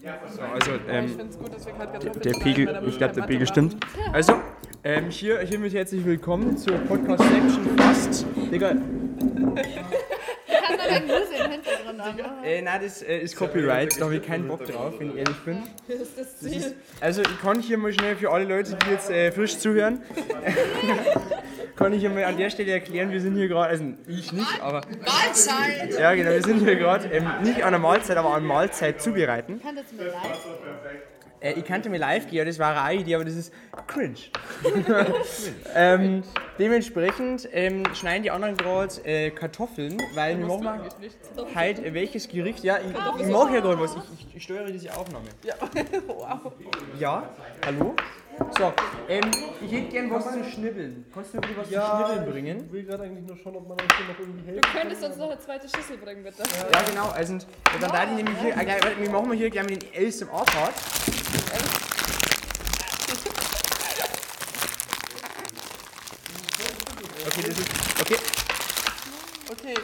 So, also, Ich ähm, finde es gut, dass wir gerade Kartoffeln der Pegel, ich glaube, der Pegel stimmt. Also, ähm, hier, hiermit herzlich willkommen zur Podcast-Section fast. Digga, Kann da eine Musik im Hintergrund haben. äh, nein, das äh, ist Copyright, da habe ich keinen Bock drauf, wenn ich ehrlich bin. Das ist das Ziel. ist, also, ich kann hier mal schnell für alle Leute, die jetzt äh, frisch zuhören, kann ich an der Stelle erklären, wir sind hier gerade, also ich nicht, aber. Mahlzeit! Ja, genau, wir sind hier gerade ähm, nicht an einer Mahlzeit, aber an Mahlzeit zubereiten. Kann das mir live? Äh, ich kannte mir live gehen, das war eine Idee, aber das ist cringe. ähm, dementsprechend ähm, schneiden die anderen gerade äh, Kartoffeln, weil wir machen mal halt äh, welches Gericht. Ja, ich, ich mache ja gerade was, ich, ich, ich steuere diese Aufnahme. Ja. wow. Ja, hallo? So, ähm, ich hätte gern was zu schnibbeln. Kannst du mir was zu schnibbeln bringen? Ich will gerade eigentlich nur schauen, ob man uns hier noch irgendwie Du helfen könntest uns noch eine zweite Schüssel bringen, bitte. Ja, genau, also dann da nämlich hier, äh, gleich- wir machen wir hier gerne den ASMR-Part. Okay, das ist, okay. Okay.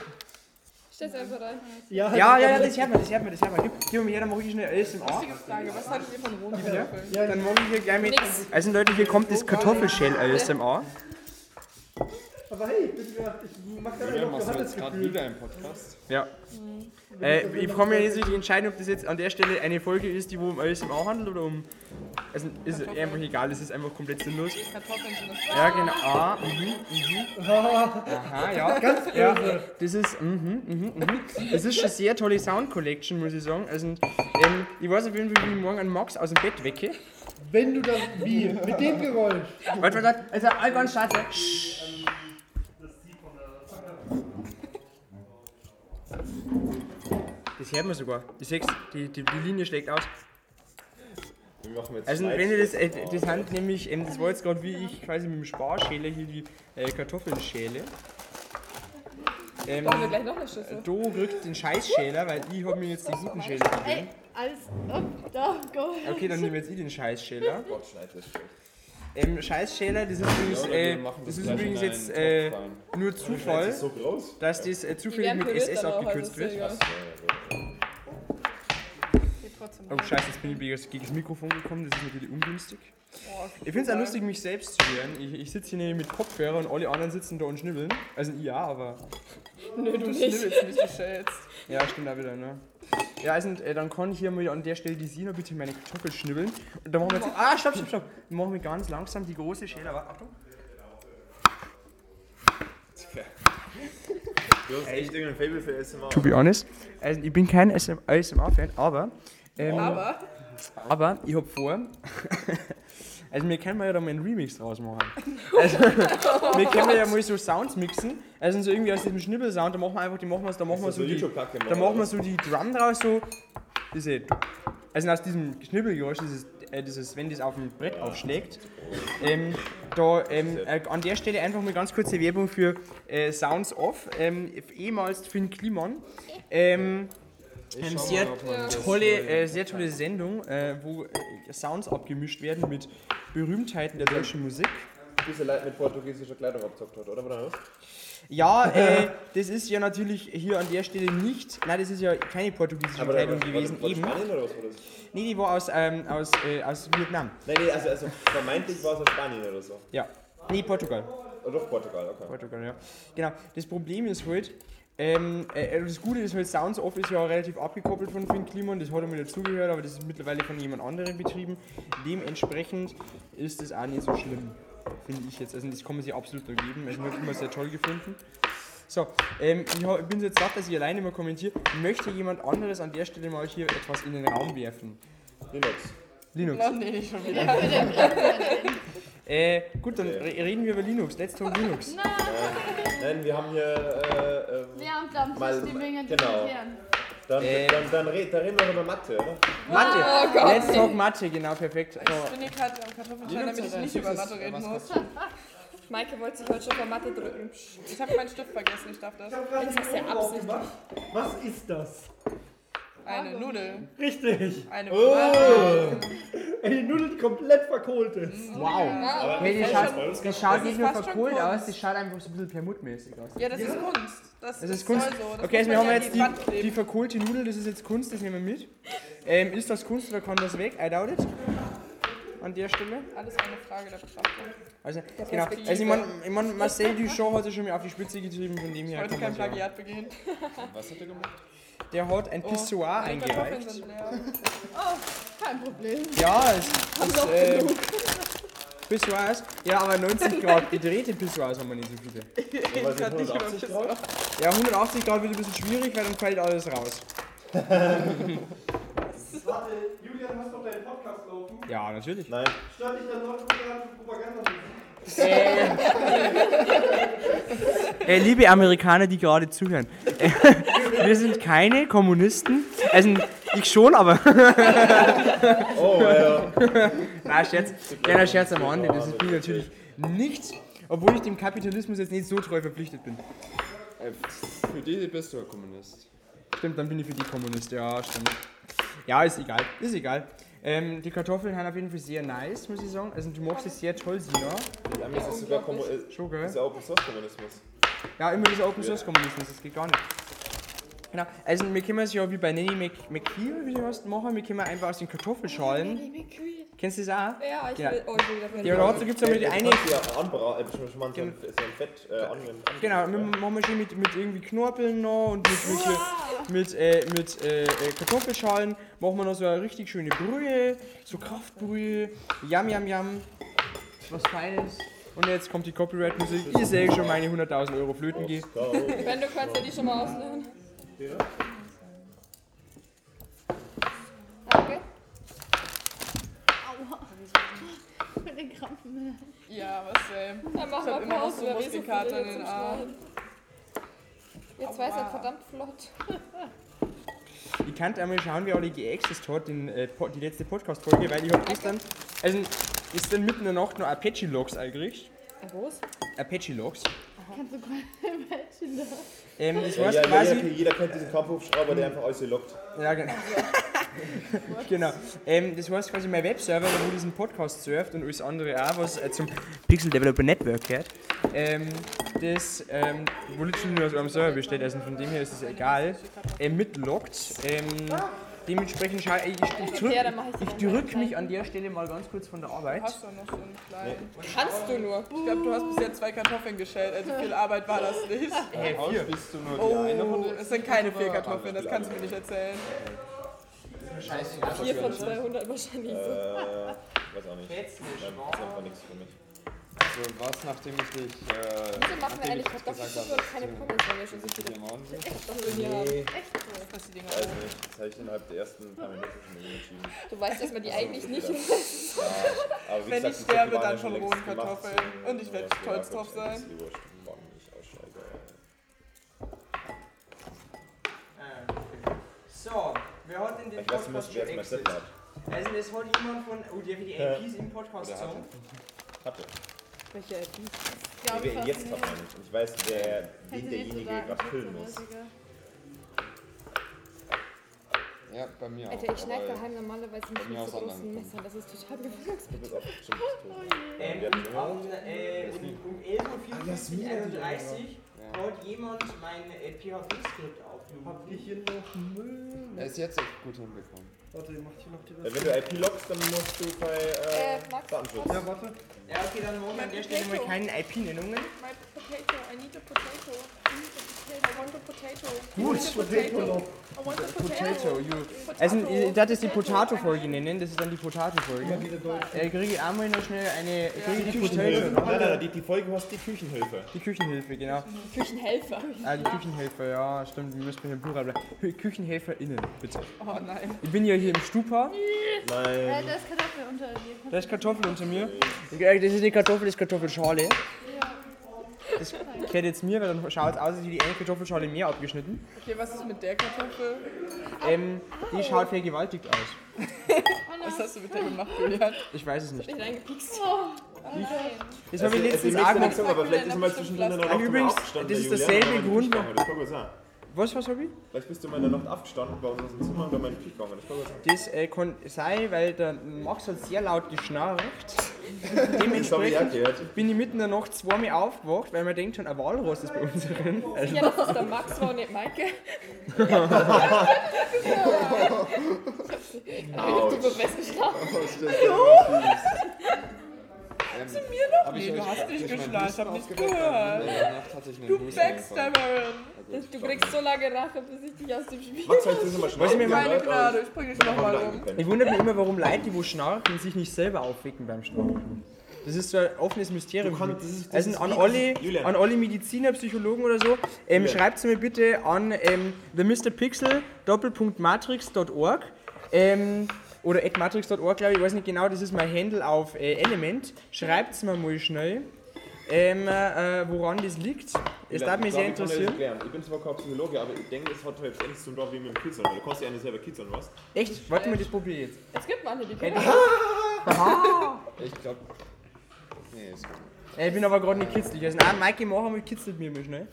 Stell's einfach rein. Ja, Ja, ja, ja, das hört man, das hört man, das hört man. Gib, gib mir her, dann mache ich schnell ASMR. Wichtige Frage, was haltet ihr von rohen Kartoffeln? ja, Dann mache ich hier gleich mit. Also Leute, hier kommt das Kartoffelshell ASMR. Aber hey, ich, bin grad, ich mach gerade Ja, noch jetzt gerade wieder im Podcast? Ja. Äh, ich kann mir jetzt nicht entscheiden, ob das jetzt an der Stelle eine Folge ist, die wo um ASMR handelt oder um. Also ist einfach egal, es ist einfach komplett sinnlos. Kartoffeln sind das. Ja, genau. Ah, mhm, mhm. Aha, ja. Ganz ja, Das ist, mhm, mhm, mhm. Das ist schon sehr tolle Sound Collection, muss ich sagen. Also, ähm, ich weiß auf jeden Fall, wie ich morgen einen Max aus dem Bett wecke. Wenn du das, wie? Mit dem Geräusch. Warte, warte, also, all ganz Das hört man sogar. Ich seh's, die, die, die Linie schlägt aus. Wir machen jetzt Also wenn ihr das, äh, das sind nämlich, ähm, das war jetzt gerade wie ich quasi mit dem Sparschäler hier die äh, Kartoffeln schäle. Ähm, Brauchen wir gleich noch eine Schüssel. Do rückt den Scheißschäler, weil ich habe mir jetzt den guten Schäler Ey, gegeben. alles. Oh, da, go. Okay, dann nehme jetzt ich den Scheißschäler. Gott, schneid das schlecht. Ähm, Scheißschäler, das ist übrigens, äh, das ist übrigens jetzt äh, nur Zufall, dass das äh, Die zufällig mit SS also abgekürzt wird. Trotzdem. Oh scheiße, jetzt bin ich gegen das- gegen das Mikrofon gekommen, das ist natürlich ungünstig. Oh, Ich finde es auch lustig, mich selbst zu hören. Ich, ich sitze hier nämlich mit Kopfhörer und alle anderen sitzen da und schnibbeln. Also ja, aber... Nö, du Du nicht. schnibbelst nicht, du schälst. Ja, stimmt auch wieder, ne? Ja, also äh, dann kann ich hier mal an der Stelle die Sina bitte meine Kartoffel schnibbeln. Und dann machen wir jetzt... Ah, stopp, stopp, stopp. Dann machen wir ganz langsam die große Schäle. Aber Achtung. Du hast echt irgendein Fable für ASMR. To be honest. Also ich bin kein ASMR-Fan, aber... Ähm, Aber? Aber? Ich hab vor, also wir können ja da mal einen Remix draus machen. Also wir können ja mal so Sounds mixen, also so irgendwie aus diesem Schnibbelsound, da machen wir einfach, die machen wir, da machen wir so die, YouTube-Kacke da machen wir so die Drum draus so, diese, also aus diesem Schnibbelgeräusch, dieses, äh, dieses, wenn das auf dem Brett aufschlägt, ähm, da ähm, äh, an der Stelle einfach mal ganz kurze Werbung für äh, Sounds Off, ähm, ehemals Finn Kliman. Ähm, eine sehr tolle, äh, sehr tolle Sendung, äh, wo äh, Sounds abgemischt werden mit Berühmtheiten der deutschen Musik. Diese Leute mit portugiesischer Kleidung abgezockt hat, oder? oder was? Ja, äh, das ist ja natürlich hier an der Stelle nicht, nein, das ist ja keine portugiesische Kleidung gewesen, war eben. Spanien oder was war das? Nee, die war aus, ähm, aus, äh, aus Vietnam. Nein, nee, also, also vermeintlich war es aus Spanien oder so. Ja. Nee, Portugal. Oder doch Portugal, okay. Portugal, ja. Genau. Das Problem ist halt, ähm, äh, das Gute ist halt, Sounds Off ist ja relativ abgekoppelt von Finn Kliman, das hat er mir dazugehört, aber das ist mittlerweile von jemand anderem betrieben. Dementsprechend ist das auch nicht so schlimm, finde ich jetzt. Also das kann man sich absolut nur geben. Also, ich habe immer sehr toll gefunden. So, ähm, ich, hab, ich bin jetzt satt, dass ich alleine mal kommentiere. Möchte jemand anderes an der Stelle mal hier etwas in den Raum werfen? Linux. Linux. noch nee, nicht schon wieder. Äh, gut, dann re reden wir über Linux. Let's talk Linux. Nein, wir haben hier. Äh, äh, Wir haben da am Mal- die Dinge genau. dann, Äh. dann, dann, red, dann reden wir über Mathe, oder? Mathe. Oh Gott. Let's talk Mathe, genau, perfekt. So. Ich bin hier gerade am Kartoffelschein, damit ich nicht über Mathe reden muss. Maike wollte sich heute schon vor Mathe drücken. Ich habe meinen Stift vergessen, ich darf das. Das ist ja Absicht. Was ist das? Eine Nudel. Richtig. Eine Oh! Ey, die Nudel, die komplett verkohlt ist. Wow. Ja, Hey, die das ist schaut, schon- die schaut das nicht nur verkohlt aus, die schaut einfach so ein bisschen permutmäßig aus. Ja, das ist Kunst. Das, Das ist Kunst. so. Das Okay, also wir haben ja jetzt die, die verkohlte Nudel, das ist jetzt Kunst, das nehmen wir mit. Ähm, ist das Kunst oder kann das weg? I doubt it. An der Stelle. Alles eine Frage der Betrachtung. Also, genau. Perspektive. Also, ich meine, ich mein, Marcel Duchamp hat ja schon mal auf die Spitze getrieben, von dem her Heute kann kein ja. Plagiat begehen. Was hat er gemacht? Der hat ein Oh, Pissoir Kartoffeln eingereicht. leer. Kein Problem. Ja, es ist. Äh, Pissoirs. Ja, aber 90 Grad gedrehte Pissoirs haben wir nicht so viele. Sie Grad nicht 180 über Grad? Ja, 180 Grad wird ein bisschen schwierig, weil dann fällt alles raus. Warte, Julian, hast du noch deinen Podcast laufen? Ja, natürlich. Nein. Stört dich dann nordkoreanische Propaganda? Äh, liebe Amerikaner, die gerade zuhören. Äh, wir sind keine Kommunisten. Also, ich schon, aber. Oh, ja. Na, Scherz. Kleiner Scherz am Rande. Das ist mir natürlich nichts. Obwohl ich dem Kapitalismus jetzt nicht so treu verpflichtet bin. Äh, Für die bist du ein Kommunist. Stimmt, dann bin ich für die Kommunist. Ja, stimmt. Ja, ist egal. Ist egal. Ähm, die Kartoffeln haben auf jeden Fall sehr nice, muss ich sagen. Also, du machst es sehr toll, Sina. Die Amis ist sogar Kommu äh, Schon, gell? ist ja Open Source Kommunismus. Ja, immer dieser Open Source Kommunismus, das geht gar nicht. Genau, also wir können es ja wie bei Nanny Mc, McKeel, wie du hast, machen. Wir können einfach aus den Kartoffelschalen. Kennst du das auch? Ja, ich Ja. will. Ich will wieder Ja, dazu gibt es aber die eine. ja anbra äh, schon mal so ein, so ein Fett äh, Genau, wir machen wir schön mit, mit irgendwie Knorpeln noch und mit, mit, mit, äh, mit äh, äh, Kartoffelschalen machen wir noch so eine richtig schöne Brühe, so Kraftbrühe, Yam Yam Yam, was Feines. Und jetzt kommt die Copyright-Musik. Ihr seht schon meine 100.000 Euro flöten gehen. Ben, du kannst ja die schon mal auslernen. Danke. Aua. Mit den Krampfen. Ja, was, ey. Dann machen wir immer noch Pause, so Muskelkater in den. Schneiden. Jetzt weiß er verdammt flott. Ich kann einmal schauen, wie alle geaccessed hat, den, äh, die letzte Podcast-Folge, weil ich habe gestern, also gestern mitten in der Nacht noch Apache-Logs eingerichtet. Was? Apache-Logs. Kannst du mal Imagine. Ähm, das Ja, heißt ja, quasi... jeder, jeder kennt diesen Kampfhubschrauber, der einfach alles lockt. Ja, genau. genau. Ähm, das heißt quasi mein Webserver, der wo diesen Podcast surft und alles andere auch, was äh, zum Pixel Developer Network gehört. Ähm, das, ähm, wo literally nur aus einem Server besteht, also von dem her ist es egal, äh, mitloggt. Ähm, dementsprechend schau, ich, ich, ich, drück, ich drück mich an der Stelle mal ganz kurz von der Arbeit. Hast du noch so einen kleinen? Kannst du nur. Ich glaube, du hast bisher zwei Kartoffeln geschält. Also viel Arbeit war das nicht. Äh, vier. bist du nur die eine von Oh, es sind keine vier Kartoffeln, das kannst du mir nicht erzählen. Vier von 200 wahrscheinlich Äh, weiß auch nicht. Das ist einfach nichts für mich. So, was, nachdem ich dich. Äh, Wieso machen wir eigentlich Kartoffelsuppe und keine Pommes, wenn wir schon so viele Diamanten sind? Kartoffeln hier haben? Nee, Was die Dinger weiß nicht. Das habe ich innerhalb der ersten paar Minuten schon entschieden. Du weißt, dass man die eigentlich nicht Ja, aber wie Wenn gesagt, ich sterbe, dann längst rohen gemacht, Kartoffeln. Und ich werd was wir stolz da drauf sein. aussteige. So, wer hat denn den Ich weiß nicht, wer jetzt mein Zettel hat. Also es hat jemand von, oh, der für die IPs im Podcast Oder sagen. Hatte. Welche IP? Ja, Nee, wer jetzt hat man nicht. Und ich weiß, wer, wen derjenige gerade filmen muss. Ja, bei mir auch. Alter, ich schneide aber- daheim normalerweise nicht mit so großen Messern. Das ist total gewöhnungsbedürftig. Bestimmt tot. Ähm, um, äh, um, um 11.34 Uhr 31 hat jemand mein äh, PHP-Skript aufgenommen. Habt ihr hier noch Müll? Er ist jetzt echt gut hinbekommen. Warte, ihr macht hier noch die Äh, Wenn du IP loggst, dann musst du bei äh, Äh, Max, Datenschutz. Ja, warte. Ja, okay, dann machen wir an der Stelle mal keine IP-Nennungen. Potato, I need a potato. I need a potato. I want a potato. Want a potato. I want a Potato, you. Potato. Also, äh, das ist die Potato-Folge nennen, das ist dann die Potato-Folge. Äh, kriege ich einmal noch schnell eine, kriege die Küchenhilfe. Potato. Nein, nein, die, die Folge heißt die Küchenhilfe. Die Küchenhilfe, genau. Küchenhelfer. Ah, die Küchenhelfer, ja, stimmt, wir müssen hier im Plural bleiben. Kü- KüchenhelferInnen, bitte. Oh nein. Ich bin ja hier im Stupa, Äh, Nein. da ist Kartoffel unter dir. da ist Kartoffel unter mir. Äh, Das ist die Kartoffel, das ist Kartoffelschale. Das gehört jetzt mir, weil dann schaut es aus, als hätte die eine Kartoffelschale mehr abgeschnitten. Okay, was ist mit der Kartoffel? Ähm, die schaut vergewaltigt aus. Was hast du mit der gemacht, Julian? Ich weiß es nicht. Nicht reingepikst. Das habe ich letztens Also, auch nichts gemacht. aber vielleicht ist mal zwischendrin noch Und übrigens, das ist derselbe Grund, Das. Was, was hab ich? Vielleicht bist du mal in der Nacht aufgestanden bei uns aus dem Zimmer und bei meinem Pick gegangen. Das. Das äh, kann sein, weil der Max hat sehr laut geschnarcht. Habe ich Dementsprechend bin ich mitten in der Nacht zweimal aufgewacht, weil man denkt schon, ein Walross ist bei uns drin. Also, Ja, das ist der Max, war nicht Maike. Autsch. Du bist festgeschlafen. Oh, ist das fies. Ähm, Zu mir noch Nee, du hast nicht geschlafen, ich hab nicht gehört. Ich Du Husten Backstabberin. Du kriegst so lange Rache, bis ich dich aus dem Spiel. Was ich mir schneiden. mal- Keine Gnade, ich bring dich nochmal um. ich wundere mich immer, warum Leute, die wo schnarchen, sich nicht selber aufwecken beim Schnarchen. Das ist so ein offenes Mysterium. Kannst- das ist- das also ist an alle, an alle Mediziner, Psychologen oder so, ähm, schreibt mir bitte an ähm, themrpixel doppelpunktmatrix.org ähm, oder at matrix.org, glaube ich, ich weiß nicht genau, das ist mein Handle auf äh, Element. Schreibt mir mal schnell, ähm, äh, woran das liegt. Es darf mich sehr interessieren. erklären. Ich bin zwar kein Psychologe, aber ich denke, das hat halt ähnlich zu tun wie mit dem Kitzeln. Weil du kannst ja nicht selber kitzeln, was? Echt? Warte mal, das probiere ich jetzt. Es gibt manche, die können. Ich glaube. Nee, ist gut. Äh, Ich bin aber gerade nicht kitzlig. Also, nein, Maike, mach einmal, kitzelt mir mal schnell.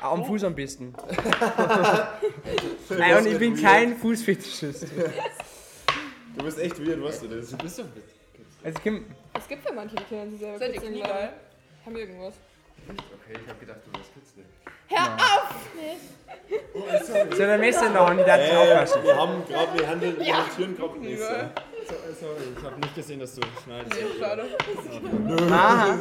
Ah, Am Fuß am besten. Nein, und ich bin kein Fußfetischist. Du bist echt weird, weißt du das? Du bist doch Also, ich Es gibt ja manche, die können sich selber Seid ihr kitzeln, Knie weil- geil? Haben irgendwas. Okay, ich hab gedacht, du wärst kitzlig. so ein Messer in der Hand, ich darf nicht aufpassen. Wir haben gerade, wir handeln, wir hantieren gerade mit Messer. So, sorry, ich hab nicht gesehen, dass du schneidest. Schade. Aha,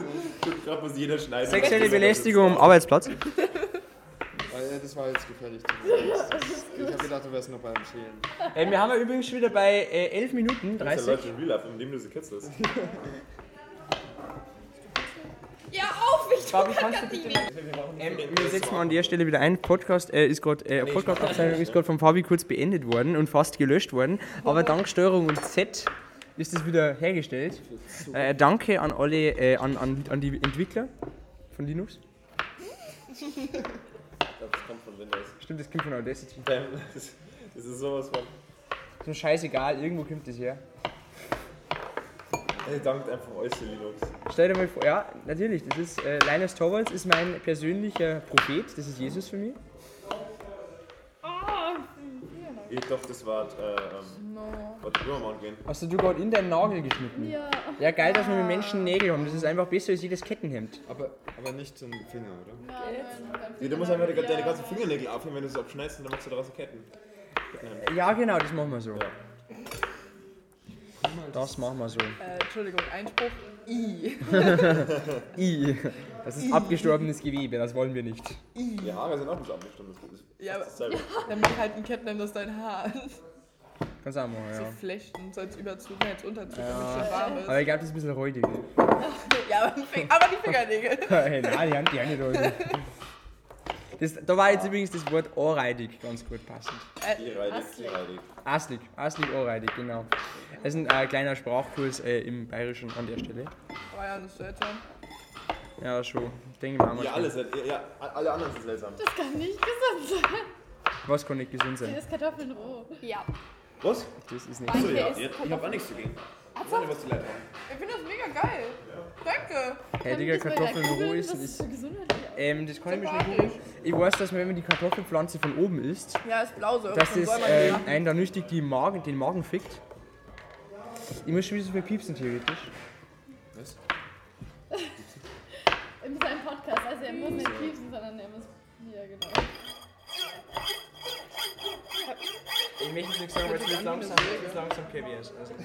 Gerade muss jeder schneiden. sexuelle Belästigung am Arbeitsplatz. Äh, das war jetzt gefährlich. Ich hab gedacht, du wärst noch beim Schälen. Äh, wir haben ja übrigens schon wieder bei äh, 11 Minuten Das ist 30. ja Leute in Real Life, indem du sie kitzelst. Ja, auf, ich Fabi, kannst du bitte... Ähm, wir setzen an der Stelle wieder ein. Podcast äh, ist gerade, äh, Podcast-Aufzeichnung ist gerade von Fabi kurz beendet worden und fast gelöscht worden. Aber dank Steuerung und Z ist es wieder hergestellt. Äh, danke an alle, äh, an, an, an die Entwickler von Linux. Ich glaube, das kommt von Windows. Stimmt, das kommt von Audacity. Das das ist sowas von. So scheißegal, irgendwo kommt das her. Dankt einfach euch, für Linux. Stell dir mal vor, ja, natürlich, das ist, äh, Linus Torvalds ist mein persönlicher Prophet, das ist Jesus für mich. Ich dachte, das war, äh, ähm, warte, wir mal angehen. Hast du gerade in deinen Nagel geschnitten? Ja. Ja, geil, dass wir mit Menschen Nägel haben. Das ist einfach besser als jedes Kettenhemd. Aber, aber nicht zum Finger, oder? Nein, nein, Nee, du musst einfach deine, ganzen Fingernägel aufheben, wenn du sie abschneidest, und dann machst du daraus Ketten. Ja, genau, das machen wir so. Ja. Das machen wir so. Äh, Entschuldigung, Einspruch. I. I. Das ist abgestorbenes Gewebe, das wollen wir nicht. Die Haare sind auch nicht. Das ist Ja, aber dasselbe. damit halt ein Kettenhemd aus dein Haar ist. Kannst du auch machen, So ja. Flechten, so als Überzug, jetzt Unterzug, damit es schon warm ist. Aber ich glaube, das ist ein bisschen räudig. Ja, aber die, Fing aber die Fingernägel. hey, nein, die haben die nicht räudig. Das, da war jetzt übrigens das Wort ohrreidig ganz gut passend. Tierreidig. Aslig, aslig ohrreidig, genau. Das ist ein äh, kleiner Sprachkurs äh, im Bayerischen an der Stelle. Oh ja, das ist seltsam. Ja, schon. Denke ich mal. Ja, alles, ja, ja, alle anderen sind seltsam. Das kann nicht gesund sein. Was kann nicht gesund Hier sein? ist Kartoffeln roh. Ja. Was? Das ist nicht. Achso, ja, ich hab auch nichts dagegen. Ich weiß nicht, was die Leute haben. Ich finde das mega geil. Danke. Hey, Digga, Kartoffeln roh essen ist ist. Ähm, das kann ich mir schon Sympathisch. googeln. Ich weiß, dass man, wenn man die Kartoffelpflanze von oben isst, Ja, ist blau so. dass man äh, einen da nüchtig die Magen, den Magen fickt. Ich muss schon wieder so viel piepsen, theoretisch. Was? In seinem Podcast. Also er muss nicht piepsen, sondern er muss. Ja, genau. Ich möchte jetzt nichts sagen, weil es wird langsam, es langsam KBS. Also.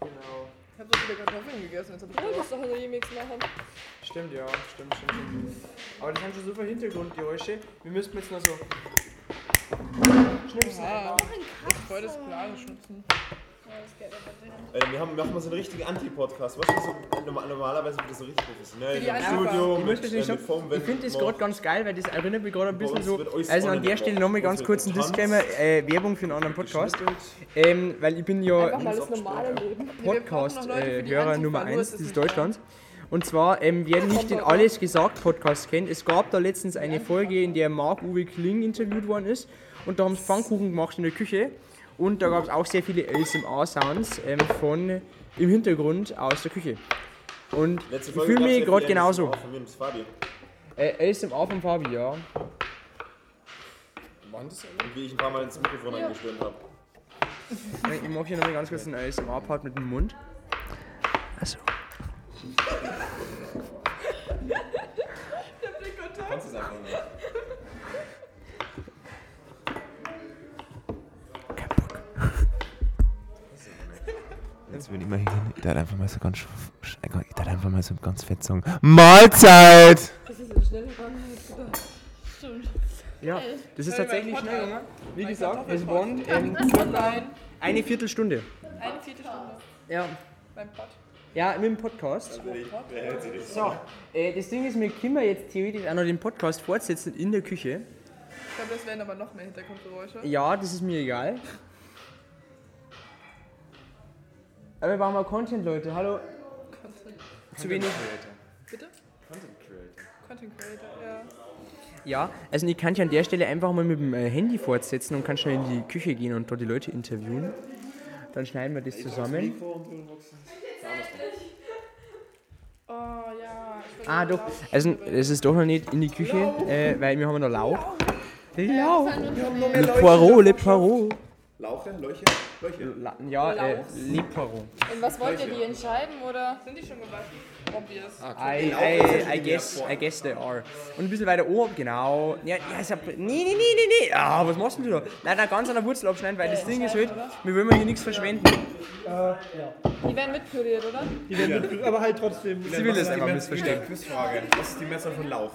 Genau. Ich hab so viele Kartoffeln gegessen. Jetzt hab ich Du musst doch einen Remix machen. Stimmt, ja, stimmt, stimmt, stimmt. Aber das sind schon so viele Hintergrundgeräusche. Wir müssten jetzt noch so. Schnipsen. Ah, voll das Plan schützen. Äh, wir haben, machen mal so einen richtigen Anti-Podcast. Was ist so, normal- normalerweise wird das so richtig professionell. Im. Studio, Ich mit, äh, Ich finde das gerade ganz geil, weil das erinnert mich gerade ein bisschen so. Also an der Stelle nochmal ganz kurz ein Disclaimer: äh, Werbung für einen anderen Podcast. Ähm, weil ich bin ja Einfach mal das normale Leben. Podcast-Hörer Nummer 1 dieses Deutschlands. Und zwar, ähm, wer nicht den Alles gesagt Podcast kennt, es gab da letztens eine Folge, in der Marc-Uwe Kling interviewt worden ist. Und da haben sie Pfannkuchen gemacht in der Küche. Und da gab es auch sehr viele ASMR-Sounds ähm, von im Hintergrund aus der Küche. Und ich fühle mich ja gerade genauso. ASMR Von und Fabi. Äh, ASMR von Fabi, ja. Waren das? Und wie ich ein paar Mal ins Mikrofon eingestöhnt habe. Ich mache hier nochmal ganz kurz einen ASMR-Part mit dem Mund. Also. Würde ich mal hingehen. Ich darf einfach mal so ganz, ich darf einfach mal so ganz fett sagen: Mahlzeit! Das ist so schnell gegangen, als gedacht. Stimmt. Ja, das ist tatsächlich schnell gegangen. Wie gesagt, waren ähm, Online. eine Viertelstunde. Eine Viertelstunde Ja. beim Pod. Ja, mit dem Podcast. So, äh, das Ding ist, wir können jetzt theoretisch auch noch den Podcast fortsetzen in der Küche. Ich glaube, das wären aber noch mehr Hintergrundgeräusche. Ja, das ist mir egal. Aber wir brauchen mal Content, Leute. Hallo. Zu wenig. Bitte? Content Creator. Content Creator, ja. Ja, also ich kann dich an der Stelle einfach mal mit dem äh, Handy fortsetzen und kann schnell in die Küche gehen und dort die Leute interviewen. Dann schneiden wir das zusammen. Oh ja. Ah, doch. Also, es ist doch noch nicht in die Küche, äh, weil wir haben noch Lauch. Lauch. Le Poirot, Le Poirot. Lauche, Leuche, Leuche. La- Ja, äh, Poirot. Und was wollt ihr die entscheiden, oder? Sind die schon gewaschen? Obvious. I, I, I, guess, I guess they are. Und ein bisschen weiter oben, genau. Ja, ja, ich hab, nee, nee, nee, nee, nee. Ah, was machst denn du da? Nein, da ganz an der Wurzel abschneiden, weil das Ding ist halt, wir wollen hier nichts verschwenden. Äh, ja. Die werden mitpüriert, oder? Die werden mit, aber halt trotzdem. Sie will es einfach missverstehen. Quizfrage. Was ist die Mehrzahl von Lauch?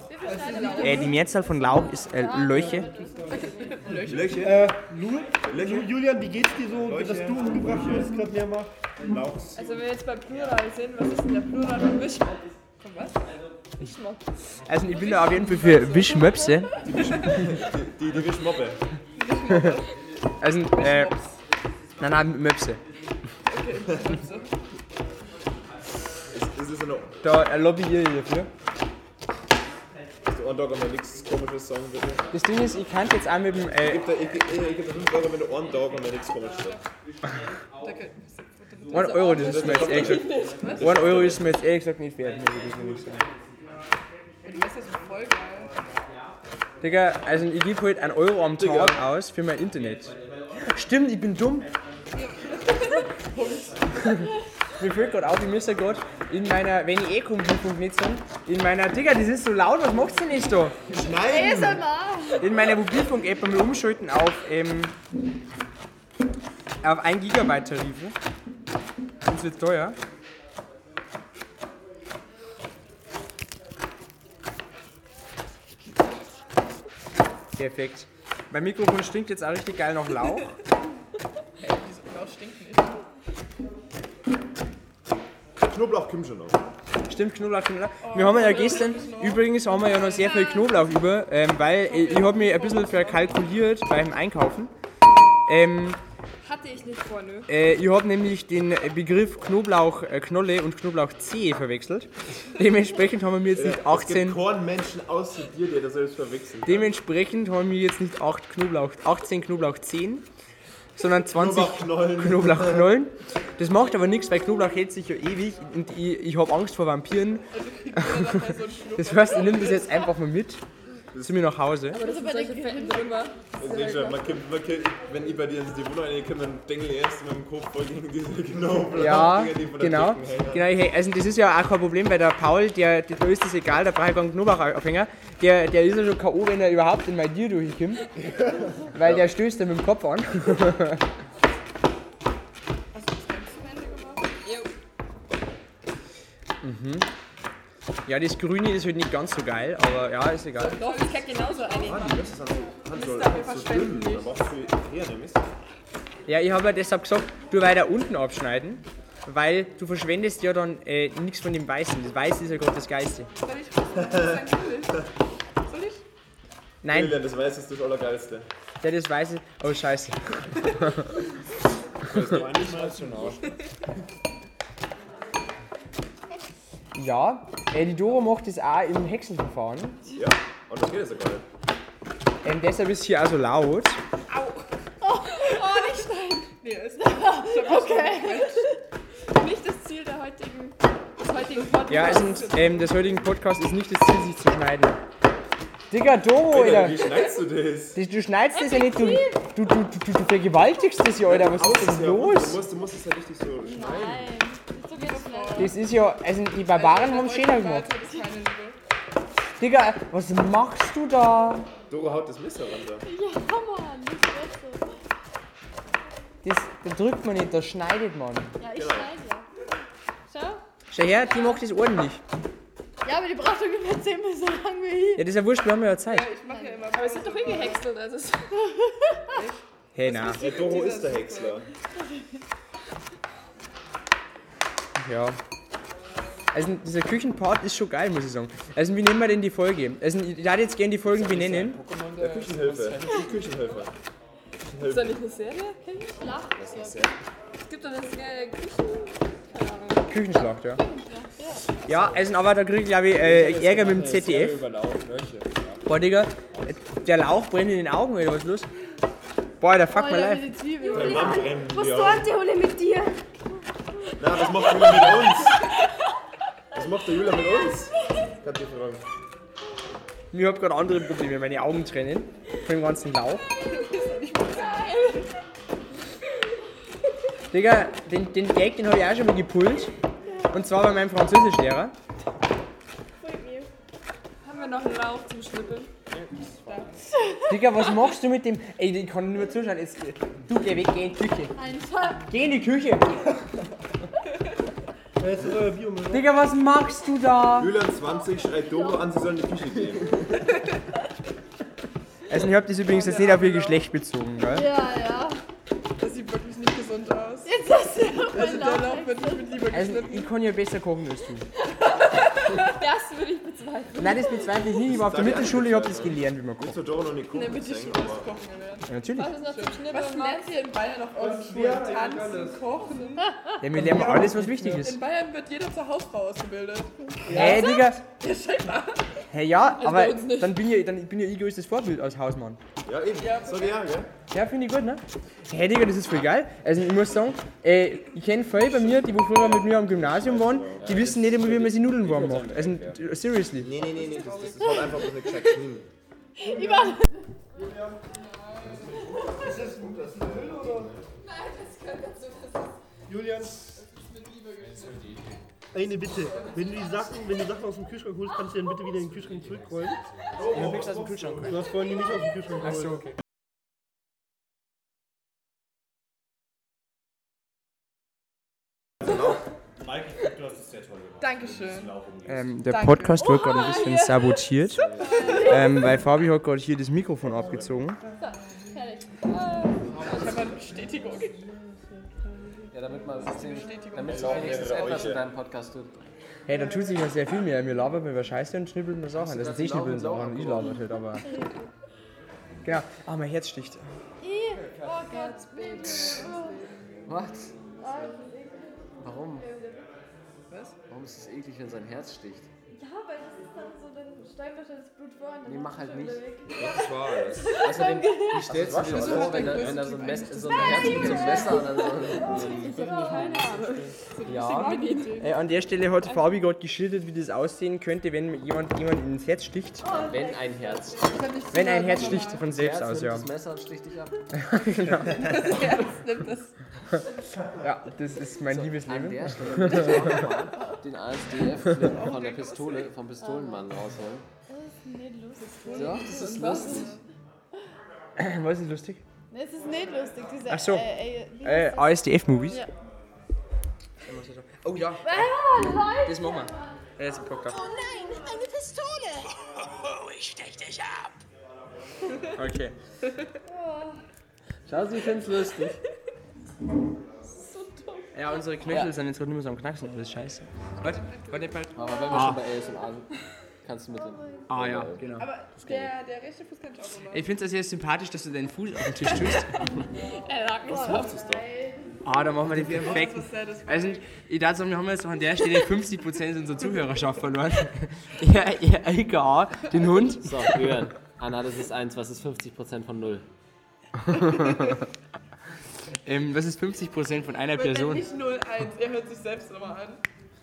Äh, die Mehrzahl von Lauch ist äh, Löche. Löche? Äh, Lu, Löche? Julian, wie geht's dir so, dass du umgebracht wurdest gerade mehrmals? Lauchs. Also wenn wir jetzt bei Plural sind, was ist denn der Plural von Wischmopp? Von was? Wischmopp. Also ich bin da auf jeden Fall für Wischmöpse. Die, die Wischmoppe. Also, äh, nein, nein, Möpse. Ist es eine Da lobbyiere ich dafür. Ein Dog, mal nichts komisches sagen, bitte? Das Ding ist, ich kann jetzt auch mit dem, äh, Ich gebe dir 5 Euro, wenn du einen Dog und nichts komisches sagst. Danke. 1 Euro, das ist mir jetzt ehrlich gesagt, 1 Euro ist mir jetzt ehrlich gesagt nicht wert. Muss ich wirklich sagen. Und das ist voll geil. Digga, also ich gebe heute 1 Euro am Tag aus für mein Internet. Stimmt, ich bin dumm. Mir fällt gerade auf, ich müsste gerade in meiner, wenn ich eh Mobilfunk nicht sind, in meiner, Digga, das ist so laut, was macht's denn nicht da? ASMR. In meiner Mobilfunk-App mal umschalten auf, ähm, auf 1 Gigabyte Tarife. Das wird teuer. Perfekt. Mein Mikrofon stinkt jetzt auch richtig geil nach Lauch. Hey, diese Laut stinkt nicht. Knoblauch kommt schon noch. Stimmt, Knoblauch, Knoblauch. Wir haben ja gestern, übrigens haben wir ja noch sehr viel Knoblauch über, ähm, weil ich, ich habe mich ein bisschen verkalkuliert beim Einkaufen. Ähm, Hatte ich nicht vor, nö. Äh, ich habe nämlich den Begriff Knoblauchknolle und Knoblauchzehe verwechselt. Dementsprechend haben wir jetzt nicht Es 18. gibt keinen Menschen außer dir, der das selbst verwechselt. Dementsprechend haben wir jetzt nicht 8 Knoblauch, 18 Knoblauchzehen, sondern 20 Knoblauchknollen. Knoblauchknollen. Das macht aber nichts, weil Knoblauch hält sich ja ewig und ich, ich habe Angst vor Vampiren. Das heißt, ich nehme das jetzt einfach mal mit zu mir nach Hause. Aber das sind solche fetten Trümmer. Kommt, wenn ich bei dir in die Wohnung reinkomme, dann denke ich erst mit dem Kopf voll gegen diese Knoblauch. Ja, genau. Genau hey, also das ist ja auch kein Problem, weil der Paul, der, der, da ist das egal, der braucht keinen Knoblauchaufhänger. Der, der ist ja schon K.O., wenn er überhaupt in mein Tier durchkommt. Weil der stößt dann mit dem Kopf an. Hast Ja, das Grüne ist halt nicht ganz so geil, aber ja, ist egal. Doch, ich krieg genauso eine. Ah, die Messer sind so, sind so, dünn. Da nicht. brauchst du eher eine Mist. Ja, ich habe ja deshalb gesagt, du weiter unten abschneiden, weil du verschwendest ja dann äh, nichts von dem Weißen. Das Weiße ist ja gerade das Geilste. Soll ich? Soll ich? Nein, Julian, das weiß ist das Allergeilste. der das Weiße. Oh, scheiße. Weißt du eigentlich mal schon aus? Ja, äh, die Doro macht das auch im Häckselverfahren. Ja, und das geht jetzt ja gar nicht. Ähm, deshalb ist hier also laut. Oh, nicht schneiden. Nee, ist Okay. Nicht das Ziel der heutigen, des heutigen heutigen Podcast. Ja, es sind, ähm, des heutigen Podcasts ist nicht das Ziel, sich zu schneiden. Digga, Doro, Alter. Wie schneidest du das? Du, du schneidest das ja nicht, du, du, du, du, du, du vergewaltigst das ja, Alter. Was ist denn Du los? musst, du musst es ja richtig so schneiden. Nein, so das. Das ist ja, also die Barbaren haben es schöner gemacht. Das. Digga, was machst du da? Doro haut das Messer runter. Ja, Mann, nicht besser. Das, da drückt man nicht, da schneidet man. Ja, ich schneide ja. Schau. Schau her, die macht das ordentlich. Ja, aber die braucht ungefähr zehnmal so lang wie ich. Ja, das ist ja wurscht, wir haben ja Zeit. Ja, ich mache ja immer. Aber es sind doch eh gehäckselt. Also Hey, na. Der Doro ist der Häcksler. Ja. Also dieser Küchenpart ist schon geil, muss ich sagen. Also wie nennen wir denn die Folge? Also ich würde jetzt gerne die Folgen benennen. Der Küchenhilfe. Die Küchenhilfe. ist da nicht eine Serie? Flach. Es gibt doch eine Serie Küchen. Keine Ahnung. Küchenschlacht, ja. Ja, also aber da krieg ich glaube ich äh, Ärger mit dem ZDF. Boah, Digga, der Lauch brennt in den Augen, oder was ist los? Boah, der fuck mal live. Was die Hulle mit dir? Na, was macht Julia mit uns? Was macht der Julia mit uns? Ich hab die Frage. Ich hab gerade andere Probleme, meine Augen trennen. Von dem ganzen Lauch. Digga, den, den Gag, den habe ich auch schon mal gepult. Und zwar bei meinem Französischlehrer. Haben wir noch einen Lauch zum Schnippeln? Digga, was machst du mit dem. Ey, ich kann nur zuschauen. Jetzt, du geh weg, geh in die Küche. Einfach. Geh in die Küche. Ja, jetzt ist euer Biomüll. Digga, was machst du da? Julia 20 schreit Doro an, sie soll in die Küche gehen. Also, ich hab das übrigens jetzt nicht auf ihr Geschlecht bezogen, gell? Ja, ja. Das sieht wirklich nicht gesund aus. Jetzt hast du auch Also Lauch Lauch. wird nicht mit Liebe Also, geschnitten. ich kann ja besser kochen als du. Ich bezweifeln. Nein, das bezweifle ich nie. Ich war auf der Mittelschule, ich hab das gelernt, wie man kocht. Willst du Doro noch nicht In der gucken? Mittelschule ist Kochen gelernt. Ja, natürlich. Was ist noch zum Schnibbeln? Was lernt ihr in Bayern euren Schulen? Tanzen, Kochen. Ja, wir lernen alles, was wichtig ist. In Bayern wird jeder zur Hausfrau ausgebildet. Hey, Digga. Ja, scheinbar. Hey, ja, aber nicht. dann bin ich, dann bin ich egoistisches Vorbild als Hausmann. Ja, eben. Sag ja, gell? Ja, finde ich gut, ne? Hey, Digga, das ist voll geil. Also, ich muss sagen, äh, ich kenne viele bei mir, die wo früher mit mir am Gymnasium waren, die wissen nicht immer, wie man sich Nudeln warm macht. Also, seriously. Nee, nee, nee, nee, das, das, das hat einfach nicht gescheit geschrieben. Julian. Eine Bitte. Wenn du die Sachen, wenn du Sachen aus dem Kühlschrank holst, kannst du dann bitte wieder in den Kühlschrank zurückrollen. Ja, wirklich aus dem Kühlschrank. Du hast vorhin die nicht aus dem Kühlschrank geholt. Dankeschön. Ähm, der Danke. Podcast wird gerade ein bisschen sabotiert, ähm, weil Fabi hat gerade hier das Mikrofon abgezogen. Fertig. Ich habe eine Bestätigung. Ja, damit man damit so wenigstens etwas in deinem Podcast tut. Hey, da tut sich ja sehr viel mehr. Wir labern über Scheiße und schnippeln nur Sachen. Das ist nicht schnippeln Sachen, ich laber halt, aber. Genau. Ah, mein Herz sticht. Ih, Oh Gott, Baby. Was? Warum? Was? Warum ist es eklig, wenn sein Herz sticht? Ja, weil das ist dann so, dann steigt wahrscheinlich das Blut vor und dann Nee, mach halt nicht. Das war alles. Außerdem, wie stellst du dir das vor, wenn da, wenn da so ein, Mess, so ein Herz mit so einem Messer dann so. Ja, Äh, an der Stelle hat Fabi gerade geschildert, wie das aussehen könnte, wenn jemand jemand ins Herz sticht. wenn ein Herz. Wenn ein Herz sticht von selbst Herz aus, ja. das Messer und sticht dich ab. Nimmt das. Ja, das ist mein An Liebesleben. der Stelle würde ich auch nochmal den ASDF-Clip Pistole, vom Pistolenmann rausholen. Das ist nicht lustig. Doch, das ist lustig. Was ist lustig? Nee, Es ist nicht lustig, diese. Ach so. Äh, äh, Äh, ASDF-Movies? Ja. Oh ja, das? Ah, das machen wir. Ist ein Podcast. Oh nein, eine Pistole! Okay. Schau, sie find's lustig. Ja, unsere Knöchel sind jetzt gerade nicht mehr so am Knacksen, das ist scheiße. Warte, warte bald. Aber wenn wir schon bei ASMR sind, kannst du mit dem. Ah ja, genau. Aber der, der rechte Fuß kann ich auch noch. Ich finde es sehr sympathisch, dass du deinen Fuß auf den Tisch tust. Er lag Was machst du's doch? Ah, da machen wir den perfekten. Ja Also, ich dachte, wir haben jetzt an der Stelle 50% unserer Zuhörerschaft verloren. ja, ja, aka, den Hund. So, hören. Anna, das ist eins, was ist 50% von null? Ähm, was ist 50% von einer Person? nicht 0-1, er hört sich selbst immer an.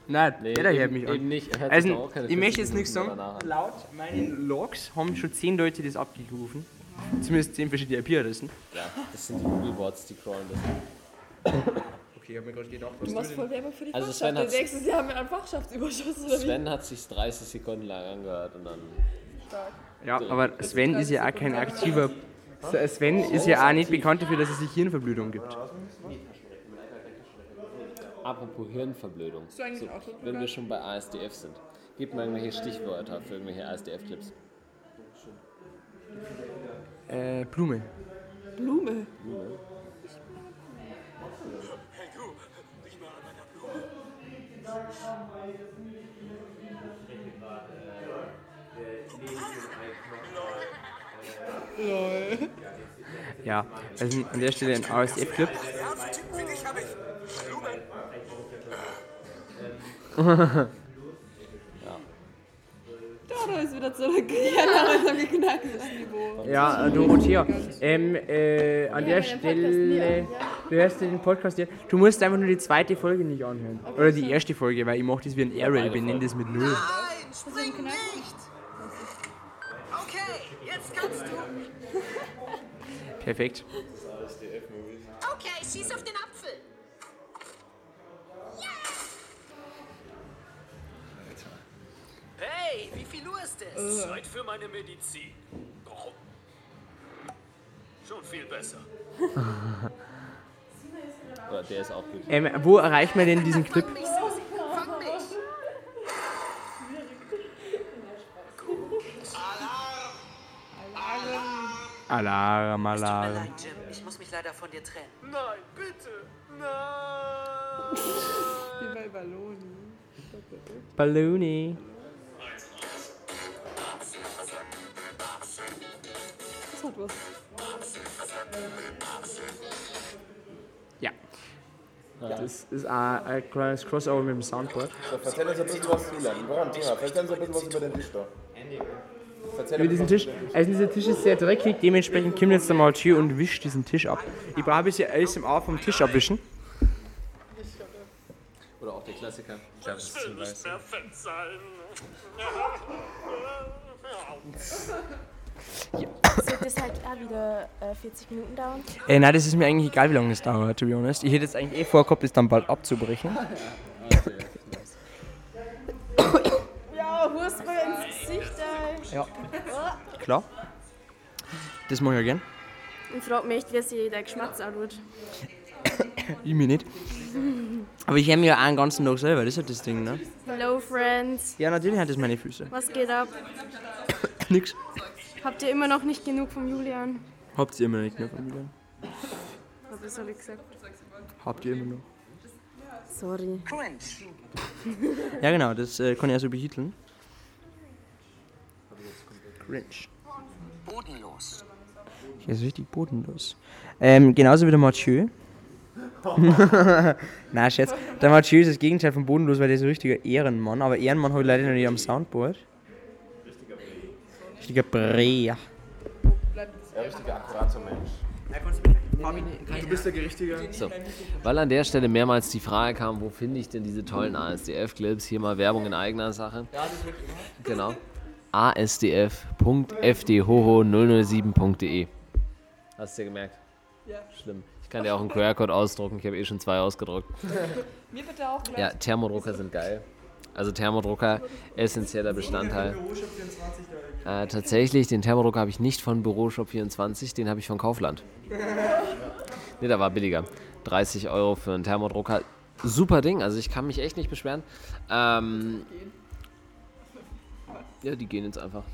Nein, Nee, der da hört eben- mich an. eben nicht. Also, ich möchte 40 jetzt nichts sagen. Laut meinen Logs haben schon 10 Leute das abgerufen. Zumindest 10 verschiedene IP-Adressen. Ja, das sind die Google-Bots, die crawlen das. Okay, ich hab mir gerade gedacht, Du machst voll Werbung für die Also Fachschaft. Sven denkst, sie haben einen Fachschaftsüberschuss oder wie? Sven hat sich 30 Sekunden lang angehört und dann. Ja, aber Sven ist ja auch kein aktiver. Sven ist ja auch nicht bekannt dafür, dass es sich Hirnverblödung gibt. Apropos Hirnverblödung. du eigentlich So, wenn wir schon bei ASDF sind, gib mal irgendwelche Stichwörter für irgendwelche ASDF-Clips. Äh, Blume. Blume. Ja, also an der Stelle ein ASF-Clip. Da ist wieder zurück. Ja, da ist er geknackt, das Niveau. Ja, äh, Dorothea, ähm, äh, an der Stelle, du hörst den Podcast ja, du musst einfach nur die zweite Folge nicht anhören. Oder die erste Folge, weil ich mache das wie ein Airrail, benenne das mit Null. Nein, spring nicht! Okay, jetzt kannst du. Perfekt. Okay, schieß auf den Apfel. Hey, wie viel Uhr ist es? Zeit für meine Medizin. Oh. Schon viel besser. Der ist auch gut. Ähm, wo erreicht man denn diesen Clip? Fang mich, Susi, fang mich. Alarm, Tut mir Alarm. leid, Jim. Ich muss mich leider von dir trennen. Nein, bitte. Nein. Wie bei Balloni. Balloony. Das hat was. Ja. Das ist ein, ein kleines Crossover mit dem Soundboard. Erzähl uns ein bisschen was zu lernen. Woran, Thema? Erzähl uns ein bisschen was über den Tisch da. Über diesen Tisch. Also dieser Tisch ist sehr dreckig, dementsprechend kommt jetzt der Maltier und wischt diesen Tisch ab. Ich brauche ein bisschen ASMR vom Tisch abwischen. Oder auch der Klassiker. Ich will nicht mehr fett sein. Wird das halt auch wieder äh, 40 Minuten dauern? Äh, nein, das ist mir eigentlich egal, wie lange das dauert, to be honest. Ich hätte jetzt eigentlich eh vorgehabt, das dann bald abzubrechen. Ja, Wurst mir ins Gesicht, ey. Ja. Klar. Das mache ich ja gern. Ich frage mich, wie sich der Geschmack anschaut. Ich mir nicht. Aber ich habe mir ja auch einen ganzen Tag selber, das ist halt das Ding, ne? Hello, Friends. Ja, natürlich hat das meine Füße. Was geht ab? Nix. Habt ihr immer noch nicht genug vom Julian? Habt ihr immer noch nicht mehr Familie? Was habe ich gesagt? Habt ihr immer noch? Sorry. Ja, genau, das äh, kann ich also betiteln. Cringe. Bodenlos. Ich ist richtig bodenlos. Ähm, genauso wie der Mathieu. Na, Scherz. Der Mathieu ist das Gegenteil von bodenlos, weil der ist ein richtiger Ehrenmann. Aber Ehrenmann habe ich leider noch nicht am Soundboard. Richtiger Breer. Ein richtiger akkurater Mensch. Du bist der Gerichtiger. So, weil an der Stelle mehrmals die Frage kam, wo finde ich denn diese tollen ASDF-Clips? Hier mal Werbung in eigener Sache. Genau. asdf.fdhoho007.de Hast du dir gemerkt? Ja. Schlimm. Ich kann dir auch einen QR-Code ausdrucken. Ich habe eh schon zwei ausgedruckt. Mir bitte auch gleich. Ja, Thermodrucker sind geil. Also Thermodrucker, essentieller Bestandteil. Äh, tatsächlich, den Thermodrucker habe ich nicht von Büroshop 24, den habe ich von Kaufland. Ne, der war billiger. 30 Euro für einen Thermodrucker. Super Ding, also ich kann mich echt nicht beschweren. Ähm, ja, die gehen jetzt einfach.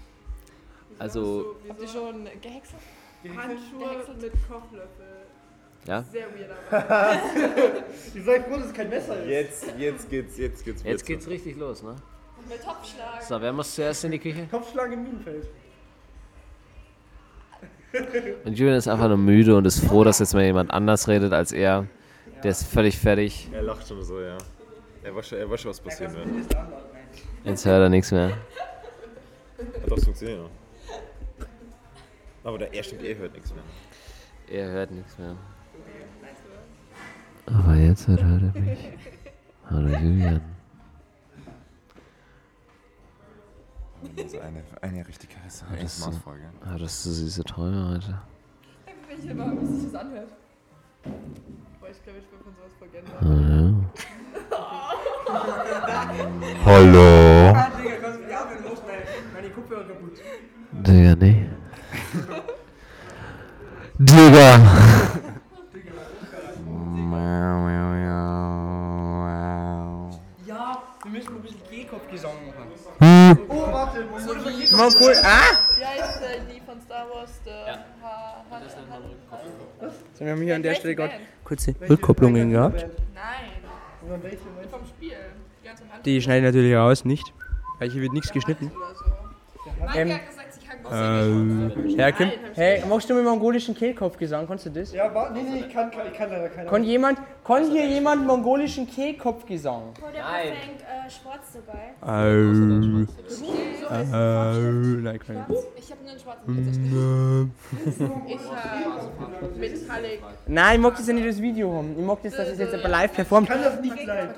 Also, Habt ihr schon gehäckselt? Handschuhe mit Kochlöffel. ja, Sehr weird, aber. Ich sei froh, dass es kein Messer ist. Jetzt, jetzt geht's, jetzt geht's. jetzt geht's richtig los, ne? Mit Topfschlag. So, wer muss zuerst in die Küche? Kopfschlag im Minenfeld. Und Julian ist einfach nur müde und ist froh, dass jetzt mal jemand anders redet als er. Der ist völlig fertig. Er lacht schon so, ja. Er weiß schon, er weiß schon was passieren wird. Jetzt hört er nichts mehr. Hat das funktioniert, ja. Aber der, er stimmt, er hört nichts mehr. Er hört nichts mehr. Aber jetzt hört er mich. Hallo Julian. Ah, das ist eine, eine richtig heiße Hattest-Folge. Hattest du süße Träume heute? Ich bin hier mal, wie sich das anhört. Boah, ich glaube, ich bin von sowas voll gerne. Ah, Hallo. Hallo meine, meine Kopfhörer kaputt. Digga, nee. Digga. Ja, wir müssen ein bisschen Kehlkopfgesang machen. Hm. Oh, warte, so wie Mal cool. Ah! Wie heißt äh, die von Star Wars? Der ha ha So, wir haben hier an der Stelle gerade kurze Rückkopplungen gehabt. Nein. Vom Spiel. Die schneide ich natürlich raus, nicht. Weil hier wird nichts geschnitten. Mike Ähm, hat gesagt, sie kann was Äh, ja, Kim, hey, machst du mit mongolischen Kehlkopfgesang? Kannst du das? Ja, wa- nee, nee, ich kann, ich kann leider keine. Kann jemand, kann hier jemand mongolischen Kehlkopfgesang? Oh, der Nein. fängt äh, schwarz dabei. Äh, äh, nein, kann ich. Ich habe nur einen schwarzen Pizzaschnitt. Ich habe Metallic. Nein, ich mag das ja nicht das Video haben. Ich mag das, dass es jetzt aber live performt. Ich kann das nicht live.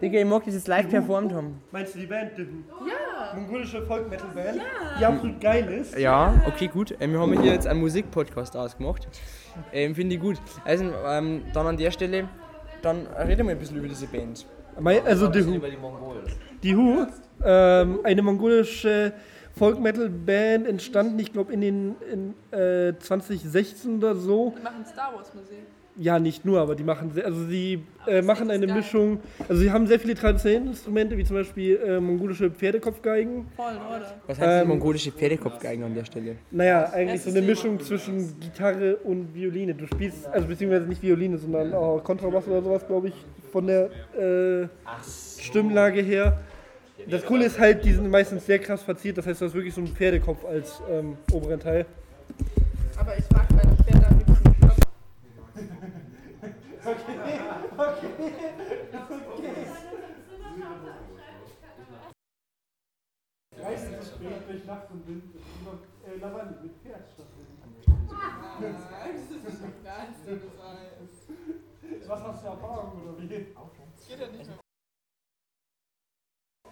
Digga, ich mag das jetzt live performt haben. Meinst du die Band? Die Ja. mongolische Folk-Metal-Band? Die absolut geil ist. Ja, okay, gut. Ähm, wir haben hier jetzt einen Musikpodcast ausgemacht. Ähm, Finde ich gut. Also, ähm, dann an der Stelle, dann reden wir ein bisschen über diese Band. Also die Who. Die Who, ähm, eine mongolische Folk-Metal-Band, entstanden, ich glaube, in den in, äh, 2016 oder so. Die machen Star Wars Musik. Ja, nicht nur, aber die machen, sehr, also sie äh, machen eine Mischung. Also sie haben sehr viele traditionelle Instrumente, wie zum Beispiel äh, mongolische Pferdekopfgeigen. Voll, oder? Was heißt Ähm, mongolische Pferdekopfgeigen an der Stelle? Naja, eigentlich so eine Mischung zwischen Gitarre und Violine. Du spielst, also beziehungsweise nicht Violine, sondern auch Kontrabass oder sowas, glaube ich, von der äh, Stimmlage her. Das Coole ist halt, die sind meistens sehr krass verziert, das heißt, du hast wirklich so einen Pferdekopf als ähm, oberen Teil. Aber ich mag meine Pferde am liebsten mit Kopf. Was hast du Erfahrung oder wie? Geht ja nicht mehr.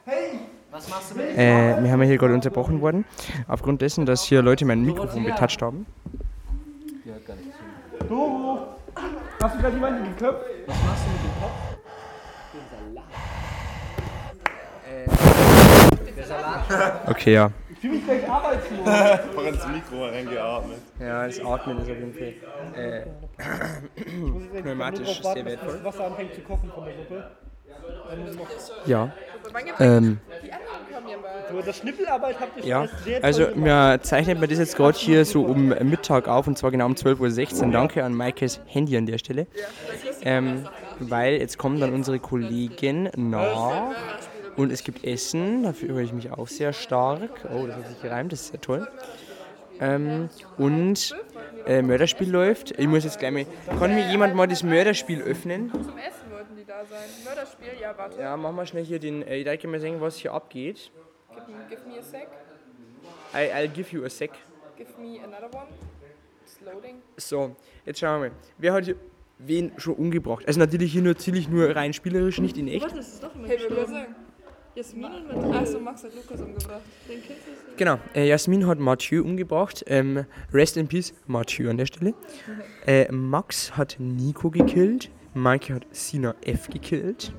Hey! Was machst du Äh, wir haben ja hier gerade unterbrochen worden, aufgrund dessen, dass hier Leute mein Mikrofon betatscht haben. Die hört gar nicht zu. Doro! Hast du gerade jemanden geköpft? Was machst du mit dem Kopf? Den Salat. Okay, ja. Ich fühle mich gleich arbeitslos. Einfach ins Mikro reingeatmet. Ja, das Atmen ist auf jeden Fall äh, pneumatisch sehr wertvoll. Das Wasser anfängt zu kochen von der Suppe. Dann muss noch Ja. Ähm, die anderen kommen ja bald. so, das Schnippelarbeit habt ihr schon ja, echt sehr also wir zeichnen mir das jetzt gerade hier so um Mittag auf und zwar genau um 12.16 Uhr. Danke an Maikes Handy an der Stelle. Ähm, weil jetzt kommen dann unsere Kollegen nach und es gibt Essen, dafür höre ich mich auch sehr stark. Oh, das hat sich gereimt, das ist sehr toll. Ähm, und äh, Mörderspiel läuft. Ich muss jetzt gleich mal. Kann mir jemand mal das Mörderspiel öffnen? Zum Essen da sein. Mörderspiel, ja, warte. Ja, machen wir schnell hier den. Äh, ich denke mal sehen, was hier abgeht. Give, me- give me a sec. I, I'll give you a sec. Give me another one. It's loading. So, jetzt schauen wir mal. Wer hat hier wen schon umgebracht? Also natürlich hier nur ziemlich nur rein spielerisch, nicht in echt. Warte, das ist doch immer Hey, wir können sagen. Jasmin und Matthias. Achso, Max hat Lukas umgebracht. Den kennst du nicht. Genau, äh, Jasmin hat Mathieu umgebracht. Ähm, rest in peace, Mathieu an der Stelle. Äh, Max hat Nico gekillt. Maike hat Sina F gekillt.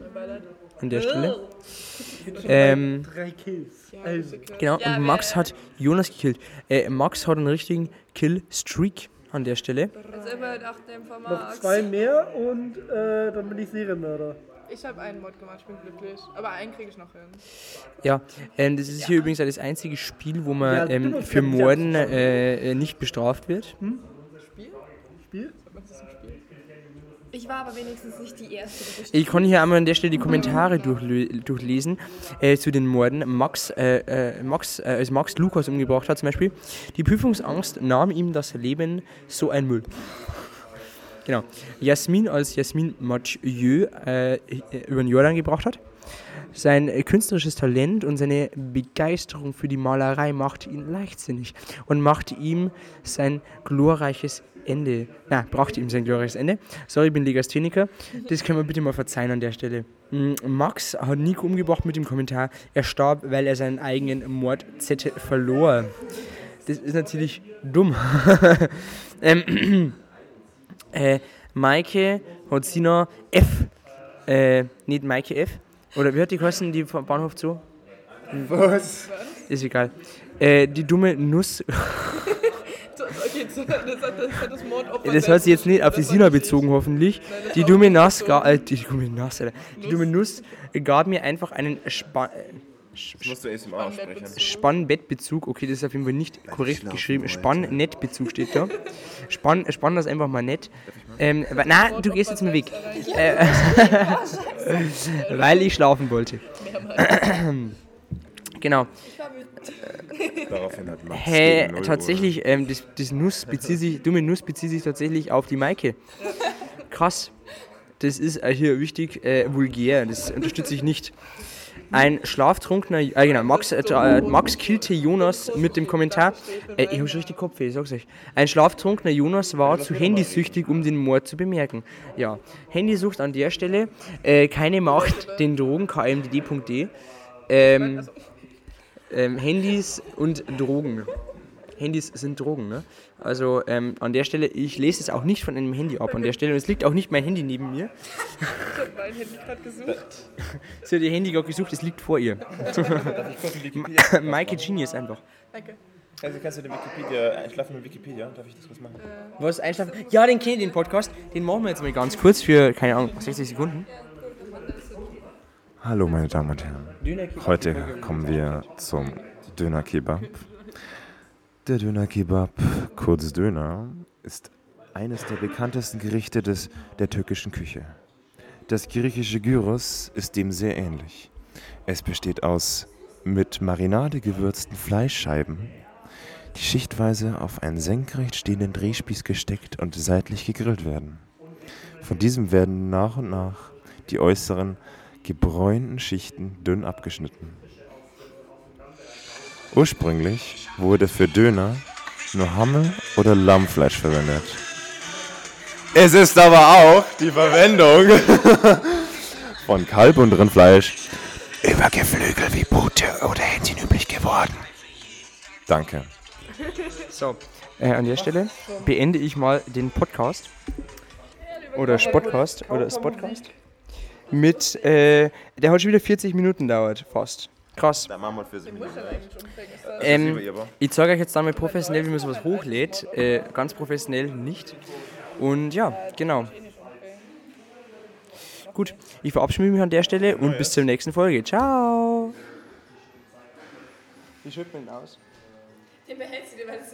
An der Stelle. Ähm, Drei Kills. Also, genau, und Max hat Jonas gekillt. Äh, Max hat einen richtigen Kill-Streak an der Stelle. Also immer nach dem von noch Max. zwei mehr und äh, dann bin ich Serienmörder. Ich habe einen Mod gemacht, ich bin glücklich. Aber einen kriege ich noch hin. Ja, ähm, das ist hier übrigens das einzige Spiel, wo man Ja, ähm, für ja Morden äh, äh, nicht bestraft wird. Spiel? Spiel? Was ist ein Spiel? Ich war aber wenigstens nicht die Erste, die. Ich kann hier einmal an der Stelle die Kommentare durchlö- durchlesen äh, zu den Morden. Max, äh, äh, Max, äh, als Max Lukas umgebracht hat zum Beispiel. Die Prüfungsangst nahm ihm das Leben, so ein Müll. Genau. Jasmin als Jasmin Mathieu äh, über den Jordan gebracht hat. Sein äh, künstlerisches Talent und seine Begeisterung für die Malerei macht ihn leichtsinnig und macht ihm sein glorreiches Ende. Na, brachte ihm sein glorreiches Ende. Sorry, ich bin Legastheniker. Das können wir bitte mal verzeihen an der Stelle. Mm, Max hat Nico umgebracht mit dem Kommentar, er starb, weil er seinen eigenen Mordzettel verlor. Das ist natürlich dumm. ähm, äh, Maike hat sie noch F. Äh, nicht Maike F. Oder wie hat die kosten, die vom Bahnhof zu? Was? Ist egal. Äh, die dumme Nuss. Okay, das hat das, hat das Mordopfer. Das hat sich jetzt nicht auf die Sina bezogen, hoffentlich. Die dumme Nass, ga, äh, die dumme Nass, Alter. Die dumme Nuss gab mir einfach einen Spa Das musst du erst im aussprechen. Spannbettbezug. Okay, das ist auf jeden Fall nicht korrekt geschrieben. Spannnettbezug steht da. Spann, spann das einfach mal nett. Ähm, na, du gehst jetzt mal weg. Äh, weil ich schlafen wollte. genau. Daraufhin hat Max Hä, gegen 0 Uhr- tatsächlich, ähm, das, das Nuss bezieht sich, dumme Nuss bezieht sich tatsächlich auf die Maike. Krass. Das ist äh, hier wichtig, äh, vulgär, das unterstütze ich nicht. Ein schlaftrunkener, äh, genau, Max, äh, äh, Max killte Jonas mit dem Kommentar, äh, ich hab schon richtig Kopfweh, ich sag's euch. Ein schlaftrunkener Jonas war zu handysüchtig, um den Mord zu bemerken. Ja, Handysucht an der Stelle, äh, keine Macht den Drogen, kmdd.de. Ähm, ähm, Handys und Drogen. Handys sind Drogen, ne? Also ähm, an der Stelle, ich lese es auch nicht von einem Handy ab an der Stelle. Und es liegt auch nicht mein Handy neben mir. Ich hab mein Handy gerade gesucht. Sie hat ihr Handy gerade gesucht, es liegt vor ihr. Maike Genius einfach. Danke. Also kannst du den Wikipedia, einschlafen mit Wikipedia? Darf ich das kurz machen? Was, einschlafen? Ja, den kenne ich, den Podcast. Den machen wir jetzt mal ganz kurz für, keine Ahnung, 60 Sekunden. Hallo meine Damen und Herren. Heute kommen wir zum Döner Kebab. Der Döner Kebab, kurz Döner, ist eines der bekanntesten Gerichte des, der türkischen Küche. Das griechische Gyros ist dem sehr ähnlich. Es besteht aus mit Marinade gewürzten Fleischscheiben, die schichtweise auf einen senkrecht stehenden Drehspieß gesteckt und seitlich gegrillt werden. Von diesem werden nach und nach die äußeren gebräunten Schichten dünn abgeschnitten. Ursprünglich wurde für Döner nur Hammel oder Lammfleisch verwendet. Es ist aber auch die Verwendung von Kalb- und Rindfleisch über Geflügel wie Pute oder Hähnchen üblich geworden. Danke. So, äh, an der Stelle beende ich mal den Podcast. Oder Spotcast. Oder Spotcast. Mit, äh, der hat schon wieder 40 Minuten dauert, fast. Krass. Da machen wir 40 Minuten. Ähm, ich zeige euch jetzt dann mal professionell, wie man sowas hochlädt. Äh, ganz professionell nicht. Und ja, genau. Gut, ich verabschiede mich an der Stelle und bis zur nächsten Folge. Ciao. Wie schaut man denn aus? Den behältst du dir, weil es